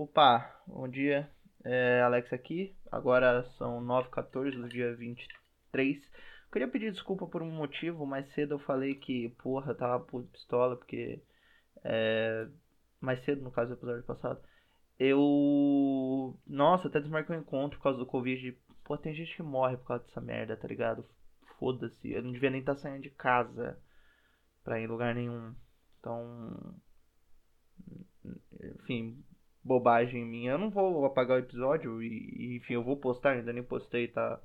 Opa, bom dia. É, Alex aqui. Agora são 9h14 do dia 23. Queria pedir desculpa por um motivo. Mais cedo eu falei que, porra, tava por pistola, porque. É, mais cedo, no caso do episódio passado. Eu. Nossa, até desmarquei um encontro por causa do Covid. Pô, tem gente que morre por causa dessa merda, tá ligado? Foda-se. Eu não devia nem estar tá saindo de casa pra ir em lugar nenhum. Então. Enfim, bobagem minha. Eu não vou apagar o episódio e, enfim, eu vou postar, ainda nem postei, tá?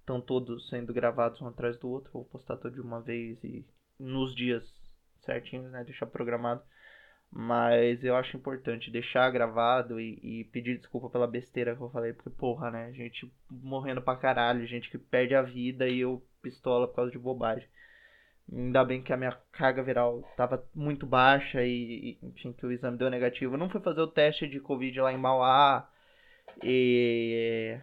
Estão todos sendo gravados um atrás do outro. Vou postar tudo de uma vez e nos dias certinhos, né? Deixar programado. Mas eu acho importante deixar gravado e, e, pedir desculpa pela besteira que eu falei, porque, porra, né? Gente morrendo pra caralho, gente que perde a vida e eu pistola por causa de bobagem. Ainda bem que a minha carga viral estava muito baixa e, enfim, que o exame deu negativo. Eu não fui fazer o teste de Covid lá em Mauá e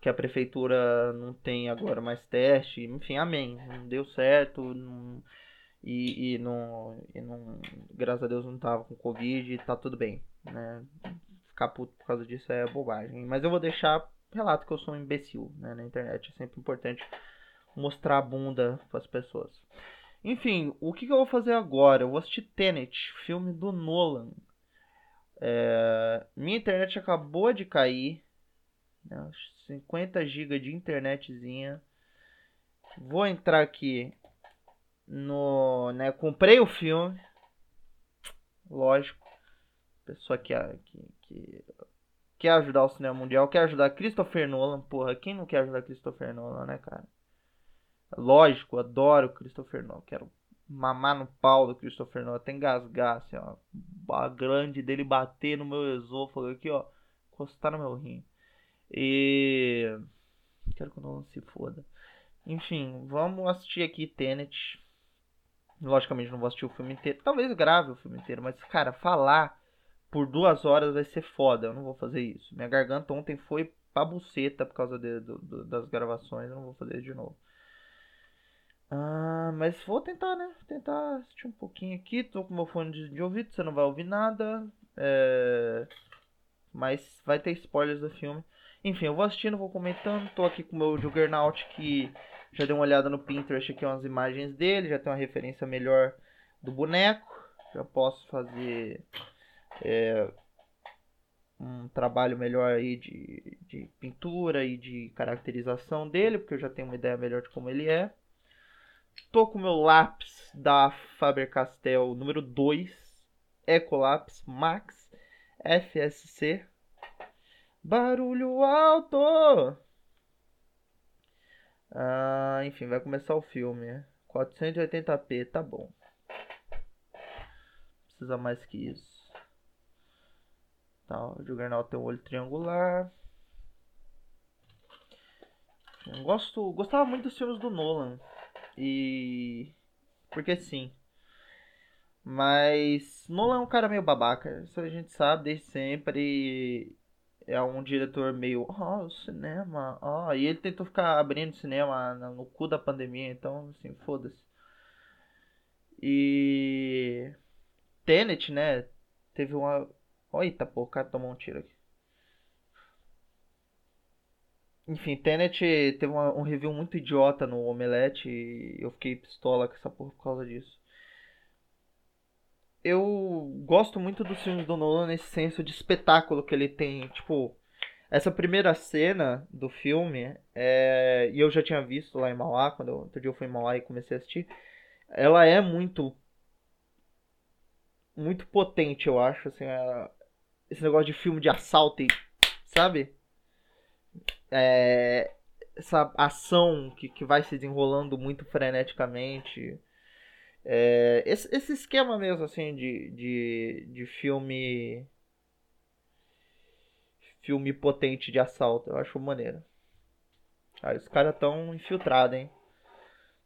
que a prefeitura não tem agora mais teste. Enfim, amém. Não deu certo. Não... E, e, não, e não. Graças a Deus não tava com Covid e tá tudo bem. Né? Ficar puto por causa disso é bobagem. Mas eu vou deixar relato que eu sou um imbecil né, na internet. É sempre importante mostrar a bunda para as pessoas. Enfim, o que, que, eu vou fazer agora? Eu vou assistir Tenet, filme do Nolan. É, minha internet acabou de cair. Né, 50 GB de internetzinha. Vou entrar aqui no. Né, comprei o filme. Lógico. Pessoa que, que, que quer ajudar o cinema mundial, quer ajudar Christopher Nolan. Porra, quem não quer ajudar Christopher Nolan, né, cara? Lógico, adoro Christopher Nolan. Quero mamar no pau do Christopher Nolan. Até engasgar, assim, ó. A grande dele bater no meu esôfago aqui, ó. Encostar no meu rim. E. Quero que o Nolan se foda. Enfim, vamos assistir aqui Tenet. Logicamente não vou assistir o filme inteiro. Talvez grave o filme inteiro, mas, cara, falar por duas horas vai ser foda. Eu não vou fazer isso. Minha garganta ontem foi pra buceta por causa de, do, do, das gravações. Eu não vou fazer de novo. Ah, mas vou tentar, né? Tentar assistir um pouquinho aqui. Tô com meu fone de, de ouvido, você não vai ouvir nada. É... Mas vai ter spoilers do filme. Enfim, eu vou assistindo, vou comentando. Tô aqui com o meu Juggernaut que já deu uma olhada no Pinterest aqui, umas imagens dele. Já tem uma referência melhor do boneco. Já posso fazer é, um trabalho melhor aí de, de pintura e de caracterização dele, porque eu já tenho uma ideia melhor de como ele é. Tô com meu lápis da Faber-Castell número 2, Ecolápis Max FSC. Barulho alto! Ah, enfim, vai começar o filme. 480p, tá bom. Precisa mais que isso. Tá, o Juggernaut tem um olho triangular. Gosto, gostava muito dos filmes do Nolan. E. Porque sim. Mas Nolan é um cara meio babaca, isso a gente sabe desde sempre. É um diretor meio, oh, o cinema, oh, e ele tentou ficar abrindo cinema no cu da pandemia, então, assim, foda-se. E. Tenet, né? Teve uma. Eita, pô, o cara tomou um tiro aqui. Enfim, Tenet teve uma, um review muito idiota no Omelete e eu fiquei pistola com essa porra por causa disso. Eu gosto muito dos filmes do Nolan nesse senso de espetáculo que ele tem. Tipo, essa primeira cena do filme, é... e eu já tinha visto lá em Mauá, quando eu, outro dia eu fui em Mauá e comecei a assistir, ela é muito. Muito potente, eu acho. Assim. Esse negócio de filme de assalto, e, sabe? É, essa ação que, que vai se desenrolando muito freneticamente. É, esse, esse esquema mesmo, assim, de, de, de filme. Filme potente de assalto, eu acho maneiro. Aí os caras tão infiltrados, hein?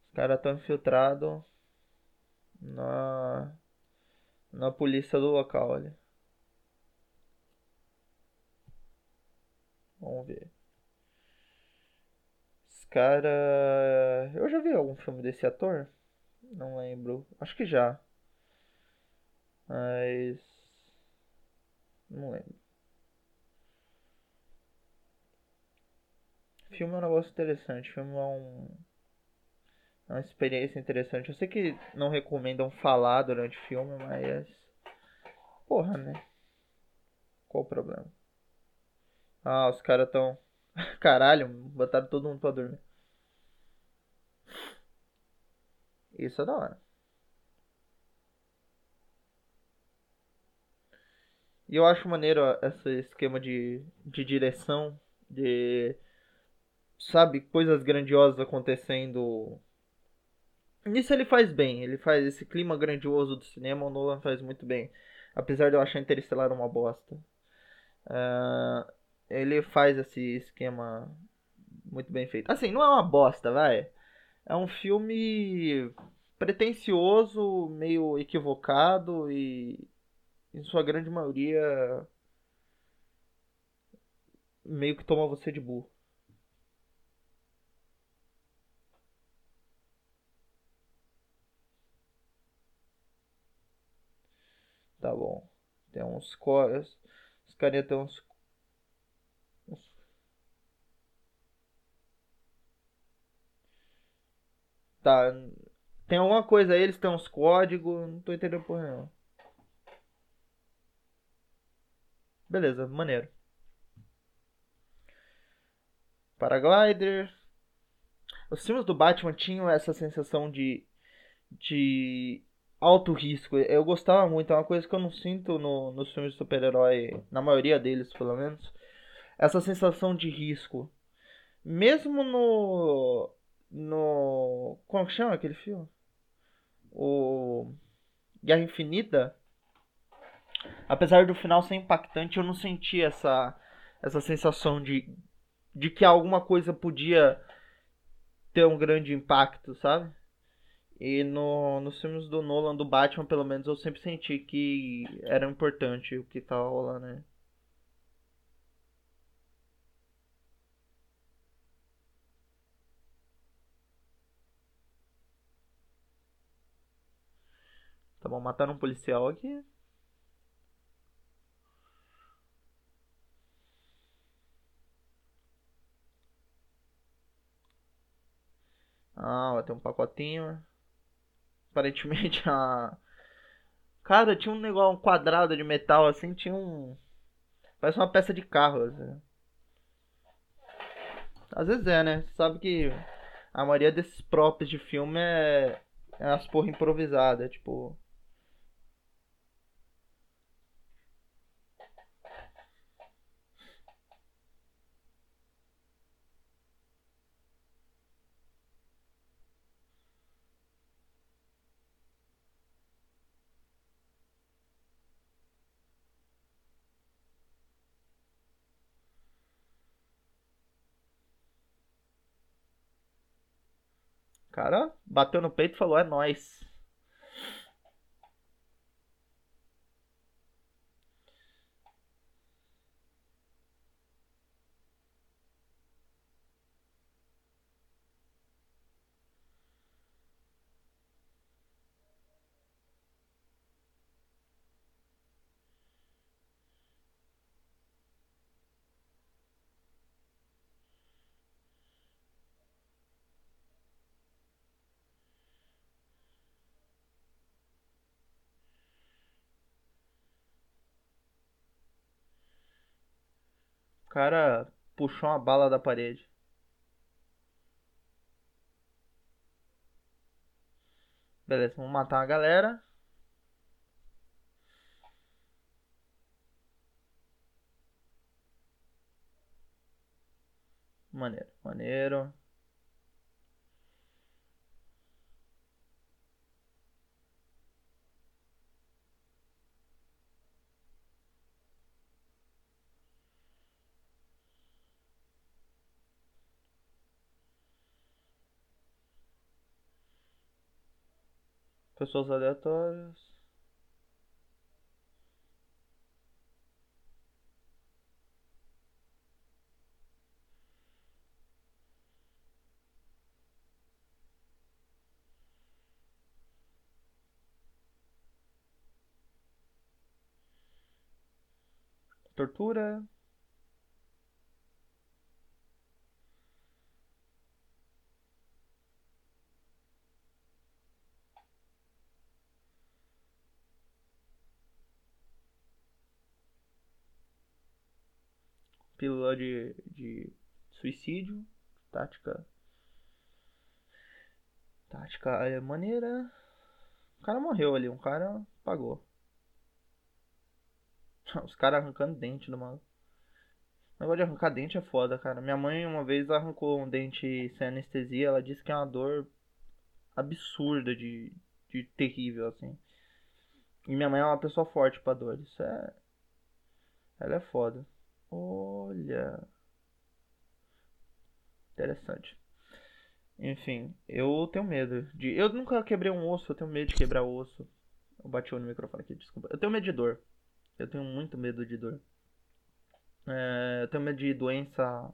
Os caras tão infiltrados na, na polícia do local ali. Vamos ver cara. Eu já vi algum filme desse ator? Não lembro. Acho que já. Mas. Não lembro. Filme é um negócio interessante. Filme é um. É uma experiência interessante. Eu sei que não recomendam falar durante o filme, mas. Porra, né? Qual o problema? Ah, os caras tão. Caralho, botaram todo mundo pra dormir. Isso é da hora. E eu acho maneiro esse esquema de, de direção, de. Sabe, coisas grandiosas acontecendo. Nisso ele faz bem, ele faz esse clima grandioso do cinema, o Nolan faz muito bem. Apesar de eu achar Interestelar uma bosta. Uh, ele faz esse esquema muito bem feito. Assim, não é uma bosta, vai. É um filme pretencioso, meio equivocado e em sua grande maioria meio que toma você de burro. Tá bom. Tem uns cores. Os carinha tem uns Tá. Tem alguma coisa aí, eles têm uns códigos, não tô entendendo porra não. Beleza, maneiro. Paraglider. Os filmes do Batman tinham essa sensação de. de alto risco. Eu gostava muito, é uma coisa que eu não sinto no, nos filmes de super-herói, na maioria deles pelo menos. Essa sensação de risco. Mesmo no no. Como que chama aquele filme? O. Guerra Infinita. Apesar do final ser impactante, eu não senti essa, essa sensação de, de que alguma coisa podia ter um grande impacto, sabe? E no, nos filmes do Nolan, do Batman, pelo menos, eu sempre senti que era importante o que tava rolando, né? Tá bom, mataram um policial aqui. Ah, vai ter um pacotinho. Aparentemente a. Cara, tinha um negócio, um quadrado de metal assim, tinha um. Parece uma peça de carro. Assim. Às vezes é, né? Você sabe que a maioria desses props de filme é, é as porra improvisadas, tipo. Cara bateu no peito e falou: é nós. Cara puxou uma bala da parede. Beleza, vamos matar a galera. Maneiro, maneiro. Pessoas aleatórias. tortura. Pílula de, de suicídio. Tática. Tática é maneira. O cara morreu ali, um cara pagou. Os caras arrancando dente do maluco. O negócio de arrancar dente é foda, cara. Minha mãe uma vez arrancou um dente sem anestesia. Ela disse que é uma dor absurda de, de terrível, assim. E minha mãe é uma pessoa forte pra dor. Isso é. Ela é foda. Olha. Interessante. Enfim, eu tenho medo de. Eu nunca quebrei um osso, eu tenho medo de quebrar o osso. Eu bati no microfone aqui, desculpa. Eu tenho medo de dor. Eu tenho muito medo de dor. É, eu tenho medo de doença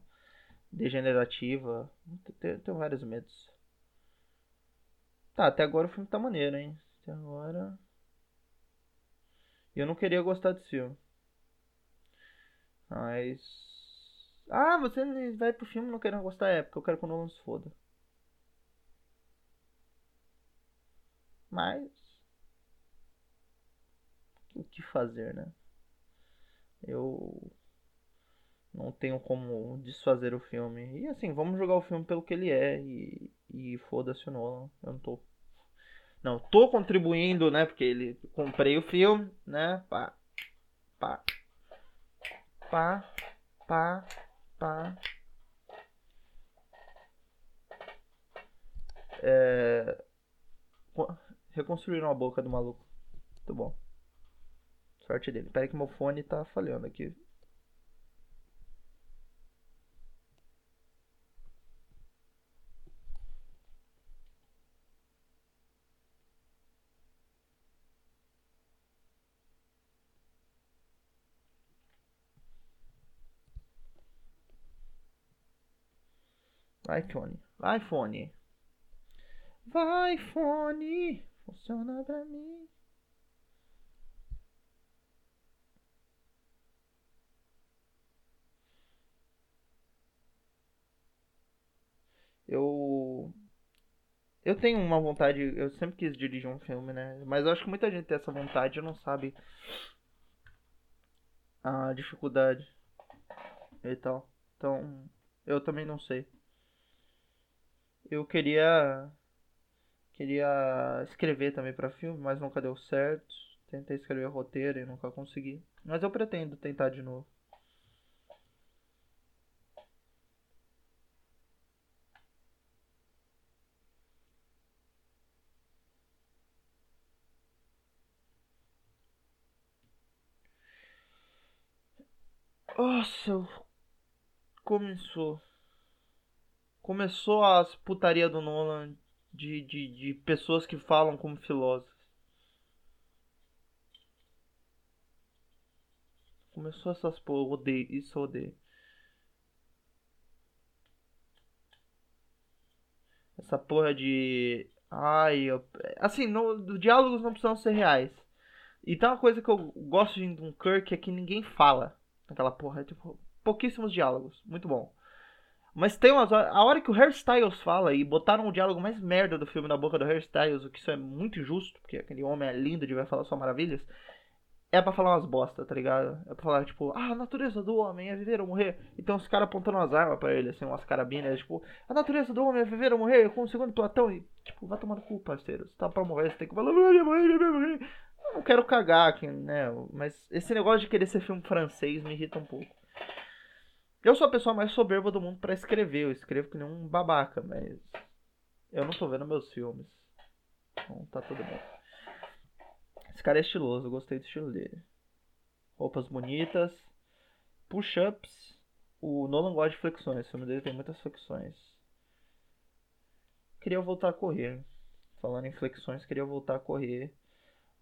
degenerativa. Eu tenho vários medos. Tá, até agora o filme tá maneiro, hein? Até agora. Eu não queria gostar desse filme. Mas. Ah, você vai pro filme não querendo gostar, é porque eu quero que o Nolan se foda. Mas. O que fazer, né? Eu. Não tenho como desfazer o filme. E assim, vamos jogar o filme pelo que ele é. E, e foda-se o Nolan. Eu não tô. Não, tô contribuindo, né? Porque ele. Comprei o filme, né? Pá. Pá. Pá. Pá. Pá. É Reconstruíram a boca do maluco. Muito bom. Sorte dele. Pera que meu fone tá falhando aqui. Vai, fone. Vai, fone. Funciona pra mim. Eu. Eu tenho uma vontade. Eu sempre quis dirigir um filme, né? Mas eu acho que muita gente tem essa vontade e não sabe a dificuldade e tal. Então, eu também não sei. Eu queria Queria escrever também para filme, mas nunca deu certo. Tentei escrever roteiro e nunca consegui. Mas eu pretendo tentar de novo. Nossa, começou. Começou as putaria do Nolan de, de, de pessoas que falam como filósofos. Começou essas porra, odeio, isso eu odeio. Essa porra de. Ai, eu... assim, no, diálogos não precisam ser reais. E tem uma coisa que eu gosto de um Kirk é que ninguém fala. Aquela porra, tipo, pouquíssimos diálogos. Muito bom. Mas tem umas horas. A hora que o Harry Styles fala e botaram o diálogo mais merda do filme na boca do Harry Styles, o que isso é muito injusto, porque aquele homem é lindo e vai falar só maravilhas. É pra falar umas bosta, tá ligado? É pra falar, tipo, ah, a natureza do homem é viver ou morrer. Então os caras apontando umas armas pra ele, assim, umas carabinas, tipo, a natureza do homem é viver ou morrer, com o segundo Platão. E, tipo, vai tomar no cu, parceiro. Você tá pra morrer, você tem que falar, morrer. Eu não quero cagar aqui, né? Mas esse negócio de querer ser filme francês me irrita um pouco. Eu sou a pessoa mais soberba do mundo para escrever. Eu escrevo que nem um babaca, mas eu não tô vendo meus filmes. Então tá tudo bem. Esse cara é estiloso, eu gostei do estilo dele. Roupas bonitas, push-ups. O Nolan gosta de flexões, o filme dele tem muitas flexões. Queria voltar a correr. Falando em flexões, queria voltar a correr.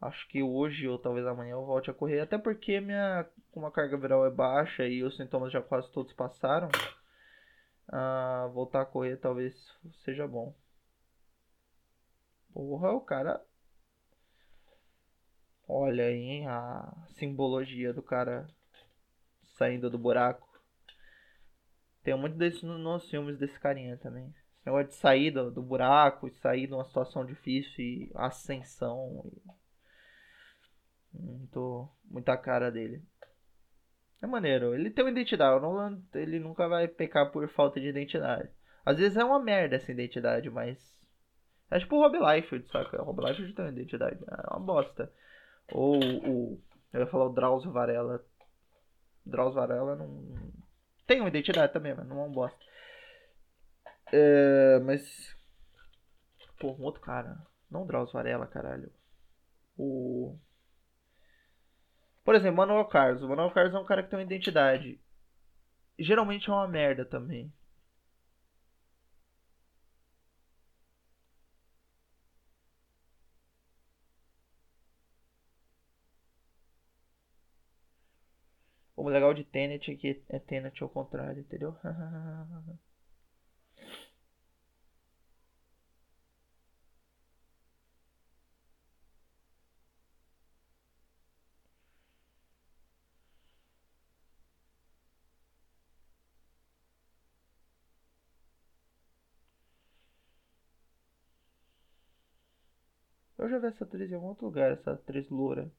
Acho que hoje ou talvez amanhã eu volte a correr. Até porque minha como carga viral é baixa e os sintomas já quase todos passaram. Uh, voltar a correr talvez seja bom. Porra, o cara. Olha aí a simbologia do cara saindo do buraco. Tem muito desses nos filmes desse carinha também. Esse negócio de sair do, do buraco, e sair de uma situação difícil e ascensão. E... Muito, muita cara dele. É maneiro. Ele tem uma identidade. O Nolan, ele nunca vai pecar por falta de identidade. Às vezes é uma merda essa identidade, mas. É tipo o Rob Liefeld, saca? O Rob Liefeld tem uma identidade. É uma bosta. Ou o. Eu ia falar o Drauzio Varela. Drauzio Varela não. Tem uma identidade também, mas não é um bosta. É, mas. Pô, um outro cara. Não o Drauzio Varela, caralho. O. Por exemplo, Manuel Carlos. O Manuel Carlos é um cara que tem uma identidade. Geralmente é uma merda também. O legal de Tenet é que é Tenet ao contrário, entendeu? Eu já vi essa atriz em algum outro lugar, essa atriz loura.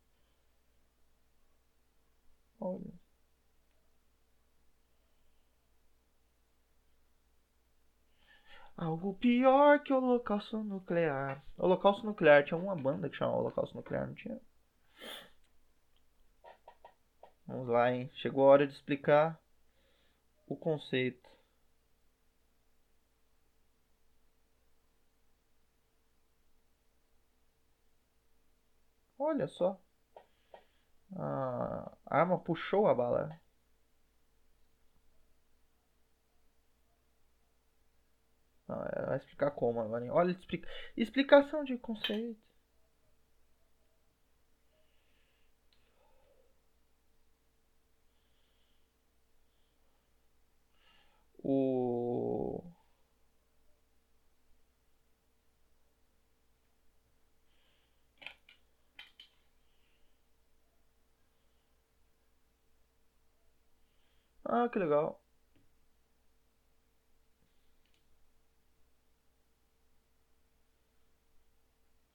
Olha. Algo pior que o Holocausto Nuclear. Holocausto Nuclear tinha uma banda que chamava Holocausto Nuclear, não tinha? Vamos lá, hein? Chegou a hora de explicar o conceito. Olha só. A arma puxou a bala. Não, é, vai explicar como agora. Olha, explica... explicação de conceito. O... Ah, que legal.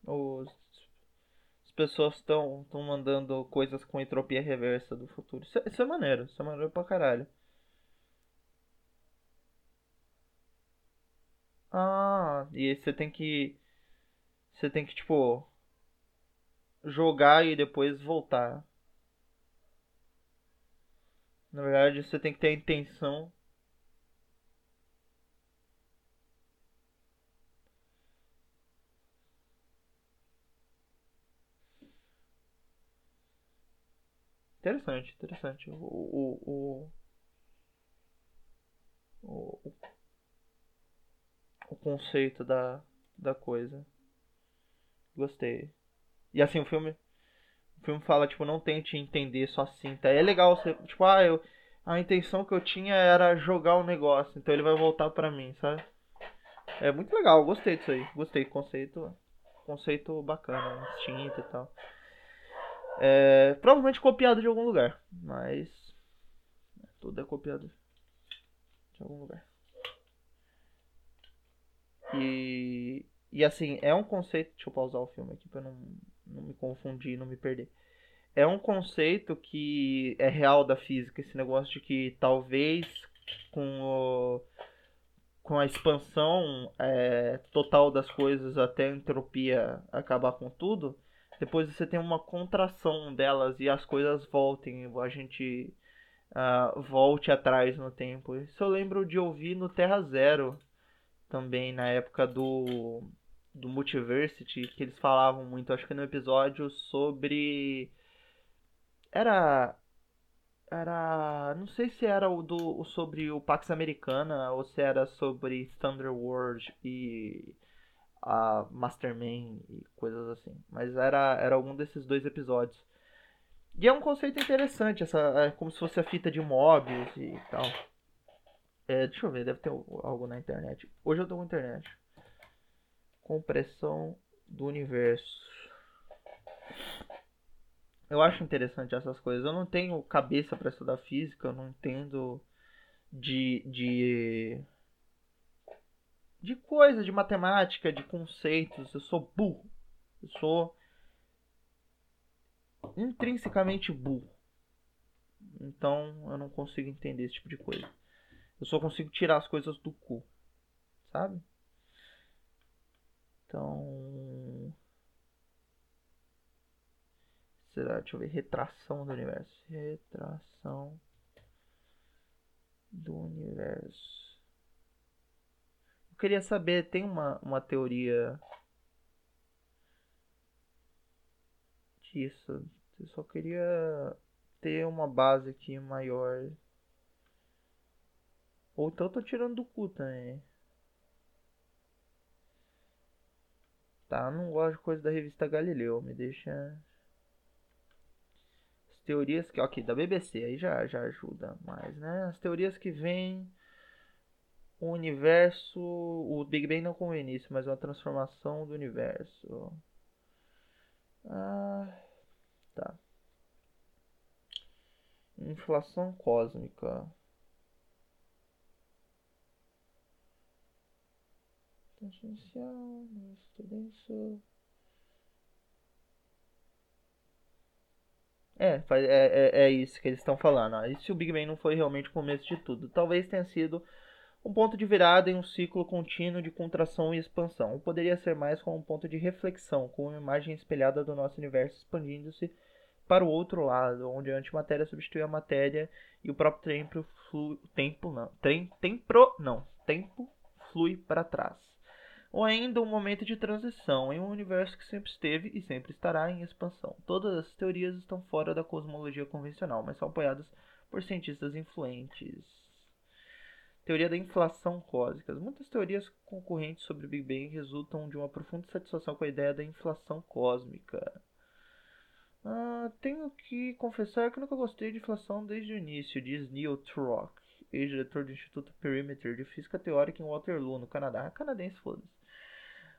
Os, as pessoas estão mandando coisas com entropia reversa do futuro. Isso, é, isso é maneiro, isso é maneiro pra caralho. Ah, e você tem que. Você tem que, tipo. Jogar e depois voltar. Na verdade, você tem que ter a intenção Interessante, interessante. O, o, o, o, o conceito da, da coisa. Gostei. E assim, o filme. O filme fala, tipo, não tente entender só tá? É legal você. Tipo, ah, eu. A intenção que eu tinha era jogar o negócio, então ele vai voltar pra mim, sabe? É muito legal, gostei disso aí. Gostei, conceito. Conceito bacana, instinto e tal. É, provavelmente copiado de algum lugar, mas tudo é copiado de algum lugar. E, e assim, é um conceito. Deixa eu pausar o filme aqui pra não, não me confundir, não me perder. É um conceito que é real da física, esse negócio de que talvez com, o, com a expansão é, total das coisas até a entropia acabar com tudo, depois você tem uma contração delas e as coisas voltem, a gente uh, volte atrás no tempo. Isso eu lembro de ouvir no Terra Zero também, na época do, do Multiversity, que eles falavam muito, acho que no episódio sobre. Era. Era. Não sei se era o do sobre o Pax Americana ou se era sobre Standard World e a Masterman e coisas assim. Mas era, era algum desses dois episódios. E é um conceito interessante, essa, é como se fosse a fita de Mobius e tal. É, deixa eu ver, deve ter algo na internet. Hoje eu tô com internet. Compressão do universo. eu acho interessante essas coisas. Eu não tenho cabeça para estudar física, eu não entendo de de de coisa, de matemática, de conceitos. Eu sou burro. Eu sou intrinsecamente burro. Então eu não consigo entender esse tipo de coisa. Eu só consigo tirar as coisas do cu. Sabe? Então. Será? Deixa eu ver. Retração do universo. Retração do universo. Eu queria saber, tem uma, uma teoria disso. Eu só queria ter uma base aqui maior. Ou então eu tô tirando do cu também. Tá, não gosto de coisa da revista Galileu, me deixa. As teorias que. Ok, da BBC, aí já, já ajuda mais, né? As teorias que vêm. O universo. O Big Bang não como início, mas uma transformação do universo. Ah, tá. Inflação cósmica. É, é, é, é isso que eles estão falando. Ó. E se o Big Bang não foi realmente o começo de tudo? Talvez tenha sido um ponto de virada em um ciclo contínuo de contração e expansão. Ou poderia ser mais como um ponto de reflexão, com uma imagem espelhada do nosso universo expandindo-se para o outro lado, onde a antimatéria substitui a matéria e o próprio tempo flui, tempo não, tempro, não, tempo flui para trás ou ainda um momento de transição em um universo que sempre esteve e sempre estará em expansão. Todas as teorias estão fora da cosmologia convencional, mas são apoiadas por cientistas influentes. Teoria da inflação cósmica. Muitas teorias concorrentes sobre o Big Bang resultam de uma profunda satisfação com a ideia da inflação cósmica. Ah, tenho que confessar que nunca gostei de inflação desde o início, diz Neil Trock, ex-diretor do Instituto Perimeter de Física Teórica em Waterloo, no Canadá. Canadense, foda-se.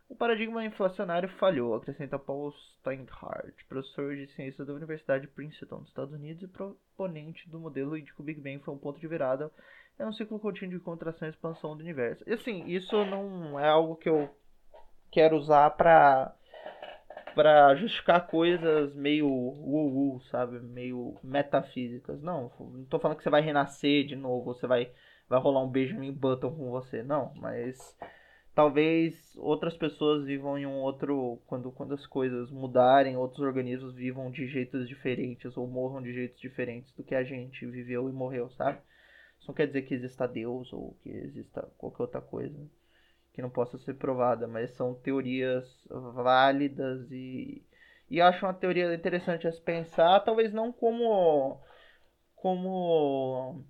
O paradigma inflacionário falhou, acrescenta Paul Steinhardt, professor de ciência da Universidade de Princeton, nos Estados Unidos e proponente do modelo de que o Big Bang foi um ponto de virada é um ciclo contínuo de contração e expansão do universo. E assim, isso não é algo que eu quero usar para para justificar coisas meio uh, sabe, meio metafísicas. Não, não tô falando que você vai renascer de novo, você vai vai rolar um Benjamin Button com você, não, mas talvez outras pessoas vivam em um outro quando quando as coisas mudarem outros organismos vivam de jeitos diferentes ou morram de jeitos diferentes do que a gente viveu e morreu sabe? Isso não quer dizer que exista Deus ou que exista qualquer outra coisa que não possa ser provada mas são teorias válidas e e acho uma teoria interessante a se pensar talvez não como como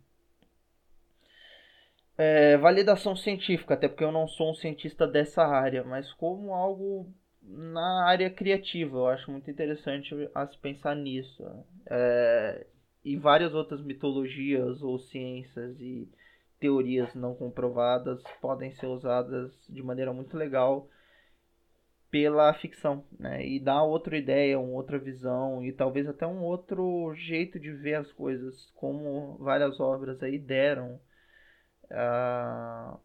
é, validação científica, até porque eu não sou um cientista dessa área, mas como algo na área criativa. Eu acho muito interessante a se pensar nisso. É, e várias outras mitologias ou ciências e teorias não comprovadas podem ser usadas de maneira muito legal pela ficção, né? E dá outra ideia, uma outra visão e talvez até um outro jeito de ver as coisas, como várias obras aí deram uh,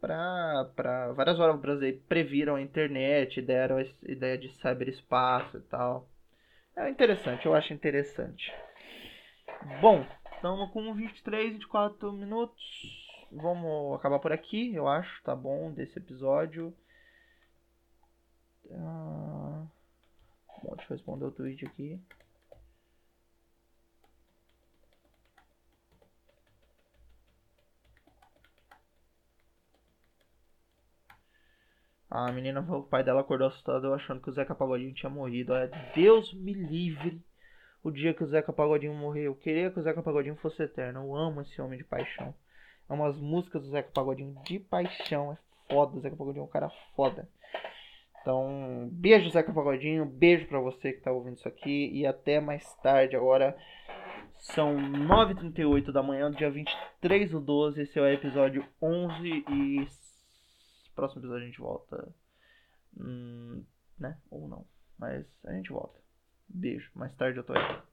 para várias obras aí previram a internet, deram a ideia de cyberespaço e tal. É interessante, eu acho interessante. Bom, estamos com 23, 24 minutos. Vamos acabar por aqui, eu acho, tá bom, desse episódio. Uh... Bom, deixa eu responder o tweet aqui. A menina, o pai dela acordou assustado achando que o Zeca Pagodinho tinha morrido. Olha, Deus me livre o dia que o Zeca Pagodinho morreu. Eu queria que o Zeca Pagodinho fosse eterno. Eu amo esse homem de paixão. Amo as músicas do Zeca Pagodinho de paixão. É foda. O Zeca Pagodinho é um cara foda. Então, beijo, Zeca Pagodinho. Beijo pra você que tá ouvindo isso aqui. E até mais tarde. Agora são 9h38 da manhã, dia 23 do 12. Esse é o episódio 11 e próximo episódio a gente volta. Hum, né? Ou não. Mas a gente volta. Beijo. Mais tarde eu tô aí.